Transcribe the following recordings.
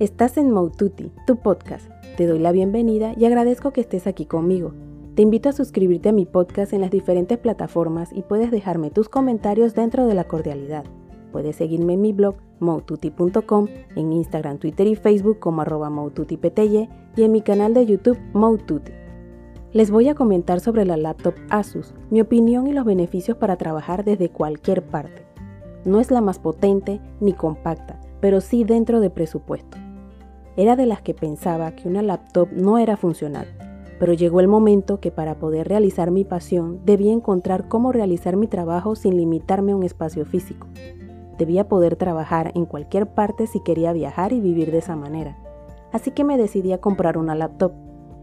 Estás en Moututi, tu podcast. Te doy la bienvenida y agradezco que estés aquí conmigo. Te invito a suscribirte a mi podcast en las diferentes plataformas y puedes dejarme tus comentarios dentro de la cordialidad. Puedes seguirme en mi blog moututi.com, en Instagram, Twitter y Facebook como arroba y en mi canal de YouTube Moututi. Les voy a comentar sobre la laptop Asus, mi opinión y los beneficios para trabajar desde cualquier parte. No es la más potente ni compacta, pero sí dentro de presupuesto. Era de las que pensaba que una laptop no era funcional, pero llegó el momento que para poder realizar mi pasión debía encontrar cómo realizar mi trabajo sin limitarme a un espacio físico. Debía poder trabajar en cualquier parte si quería viajar y vivir de esa manera. Así que me decidí a comprar una laptop.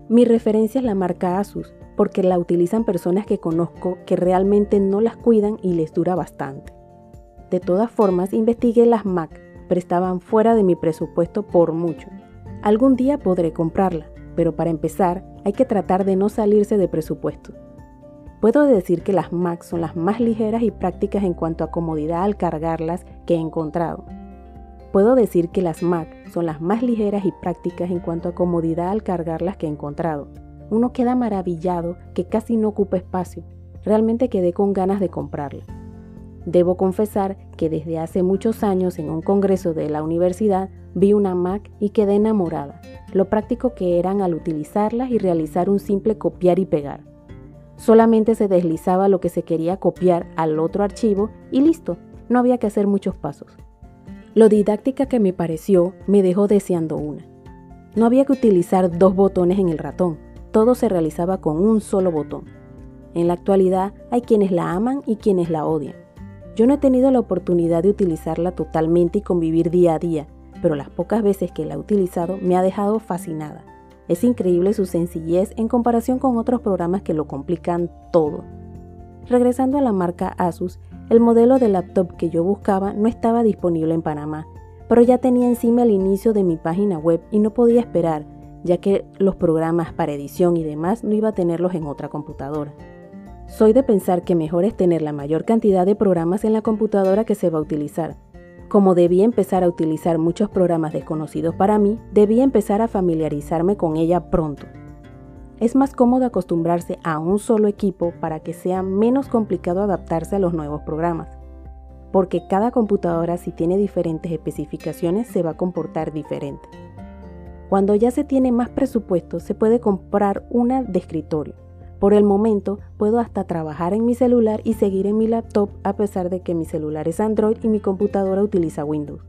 Mi referencia es la marca Asus, porque la utilizan personas que conozco que realmente no las cuidan y les dura bastante. De todas formas, investigué las Mac, pero estaban fuera de mi presupuesto por mucho. Algún día podré comprarla, pero para empezar hay que tratar de no salirse de presupuesto. Puedo decir que las Mac son las más ligeras y prácticas en cuanto a comodidad al cargarlas que he encontrado. Puedo decir que las Mac son las más ligeras y prácticas en cuanto a comodidad al cargarlas que he encontrado. Uno queda maravillado que casi no ocupa espacio. Realmente quedé con ganas de comprarla. Debo confesar que desde hace muchos años en un congreso de la universidad vi una Mac y quedé enamorada, lo práctico que eran al utilizarlas y realizar un simple copiar y pegar. Solamente se deslizaba lo que se quería copiar al otro archivo y listo, no había que hacer muchos pasos. Lo didáctica que me pareció me dejó deseando una. No había que utilizar dos botones en el ratón, todo se realizaba con un solo botón. En la actualidad hay quienes la aman y quienes la odian. Yo no he tenido la oportunidad de utilizarla totalmente y convivir día a día, pero las pocas veces que la he utilizado me ha dejado fascinada. Es increíble su sencillez en comparación con otros programas que lo complican todo. Regresando a la marca Asus, el modelo de laptop que yo buscaba no estaba disponible en Panamá, pero ya tenía encima el inicio de mi página web y no podía esperar, ya que los programas para edición y demás no iba a tenerlos en otra computadora. Soy de pensar que mejor es tener la mayor cantidad de programas en la computadora que se va a utilizar, como debía empezar a utilizar muchos programas desconocidos para mí, debía empezar a familiarizarme con ella pronto. Es más cómodo acostumbrarse a un solo equipo para que sea menos complicado adaptarse a los nuevos programas, porque cada computadora si tiene diferentes especificaciones se va a comportar diferente. Cuando ya se tiene más presupuesto se puede comprar una de escritorio por el momento puedo hasta trabajar en mi celular y seguir en mi laptop a pesar de que mi celular es Android y mi computadora utiliza Windows.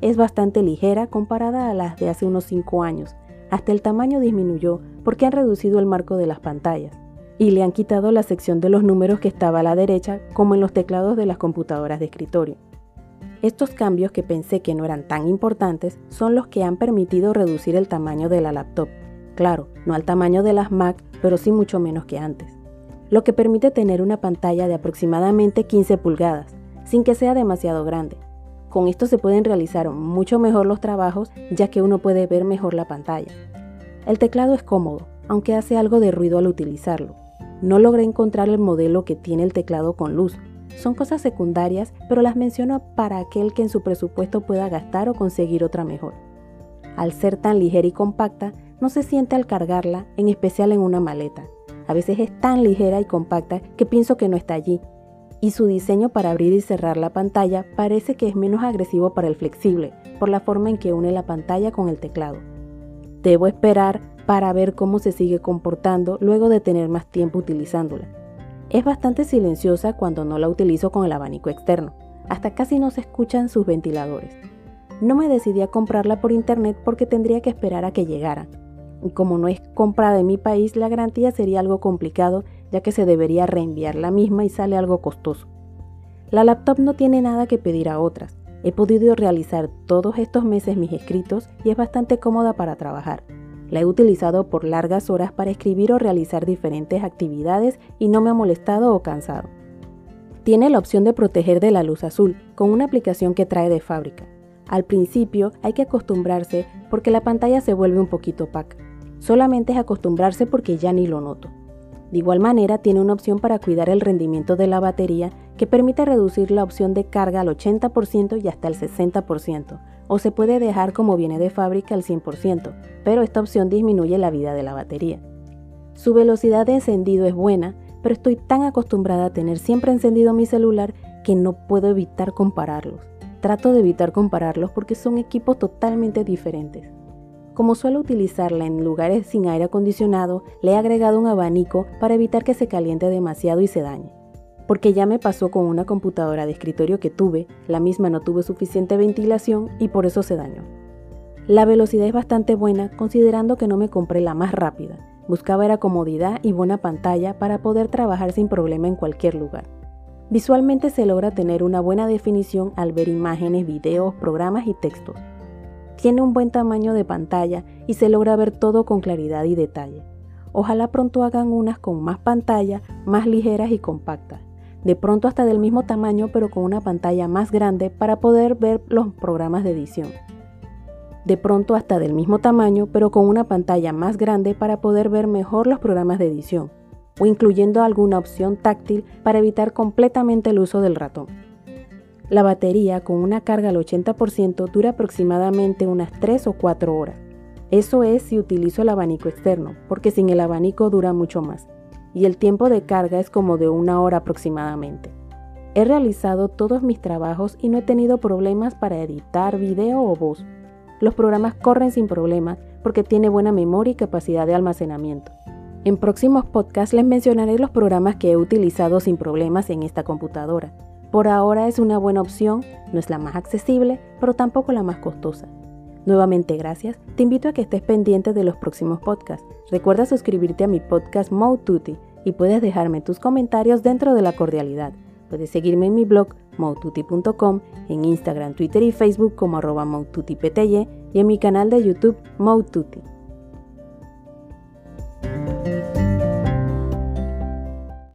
Es bastante ligera comparada a las de hace unos 5 años. Hasta el tamaño disminuyó porque han reducido el marco de las pantallas y le han quitado la sección de los números que estaba a la derecha como en los teclados de las computadoras de escritorio. Estos cambios que pensé que no eran tan importantes son los que han permitido reducir el tamaño de la laptop Claro, no al tamaño de las Mac, pero sí mucho menos que antes. Lo que permite tener una pantalla de aproximadamente 15 pulgadas, sin que sea demasiado grande. Con esto se pueden realizar mucho mejor los trabajos ya que uno puede ver mejor la pantalla. El teclado es cómodo, aunque hace algo de ruido al utilizarlo. No logré encontrar el modelo que tiene el teclado con luz. Son cosas secundarias, pero las menciono para aquel que en su presupuesto pueda gastar o conseguir otra mejor. Al ser tan ligera y compacta, no se siente al cargarla, en especial en una maleta. A veces es tan ligera y compacta que pienso que no está allí. Y su diseño para abrir y cerrar la pantalla parece que es menos agresivo para el flexible, por la forma en que une la pantalla con el teclado. Debo esperar para ver cómo se sigue comportando luego de tener más tiempo utilizándola. Es bastante silenciosa cuando no la utilizo con el abanico externo. Hasta casi no se escuchan sus ventiladores. No me decidí a comprarla por internet porque tendría que esperar a que llegara, como no es comprada en mi país, la garantía sería algo complicado ya que se debería reenviar la misma y sale algo costoso. La laptop no tiene nada que pedir a otras. He podido realizar todos estos meses mis escritos y es bastante cómoda para trabajar. La he utilizado por largas horas para escribir o realizar diferentes actividades y no me ha molestado o cansado. Tiene la opción de proteger de la luz azul con una aplicación que trae de fábrica. Al principio hay que acostumbrarse porque la pantalla se vuelve un poquito opaca. Solamente es acostumbrarse porque ya ni lo noto. De igual manera, tiene una opción para cuidar el rendimiento de la batería que permite reducir la opción de carga al 80% y hasta el 60%, o se puede dejar como viene de fábrica al 100%, pero esta opción disminuye la vida de la batería. Su velocidad de encendido es buena, pero estoy tan acostumbrada a tener siempre encendido mi celular que no puedo evitar compararlos. Trato de evitar compararlos porque son equipos totalmente diferentes. Como suelo utilizarla en lugares sin aire acondicionado, le he agregado un abanico para evitar que se caliente demasiado y se dañe. Porque ya me pasó con una computadora de escritorio que tuve, la misma no tuvo suficiente ventilación y por eso se dañó. La velocidad es bastante buena considerando que no me compré la más rápida. Buscaba era comodidad y buena pantalla para poder trabajar sin problema en cualquier lugar. Visualmente se logra tener una buena definición al ver imágenes, videos, programas y textos tiene un buen tamaño de pantalla y se logra ver todo con claridad y detalle. Ojalá pronto hagan unas con más pantalla, más ligeras y compactas. De pronto hasta del mismo tamaño pero con una pantalla más grande para poder ver los programas de edición. De pronto hasta del mismo tamaño pero con una pantalla más grande para poder ver mejor los programas de edición. O incluyendo alguna opción táctil para evitar completamente el uso del ratón. La batería con una carga al 80% dura aproximadamente unas 3 o 4 horas. Eso es si utilizo el abanico externo, porque sin el abanico dura mucho más. Y el tiempo de carga es como de una hora aproximadamente. He realizado todos mis trabajos y no he tenido problemas para editar video o voz. Los programas corren sin problemas porque tiene buena memoria y capacidad de almacenamiento. En próximos podcasts les mencionaré los programas que he utilizado sin problemas en esta computadora por ahora es una buena opción, no es la más accesible, pero tampoco la más costosa. Nuevamente gracias, te invito a que estés pendiente de los próximos podcasts. Recuerda suscribirte a mi podcast Moututi y puedes dejarme tus comentarios dentro de la cordialidad. Puedes seguirme en mi blog moututi.com, en Instagram, Twitter y Facebook como arroba y en mi canal de YouTube Moututi.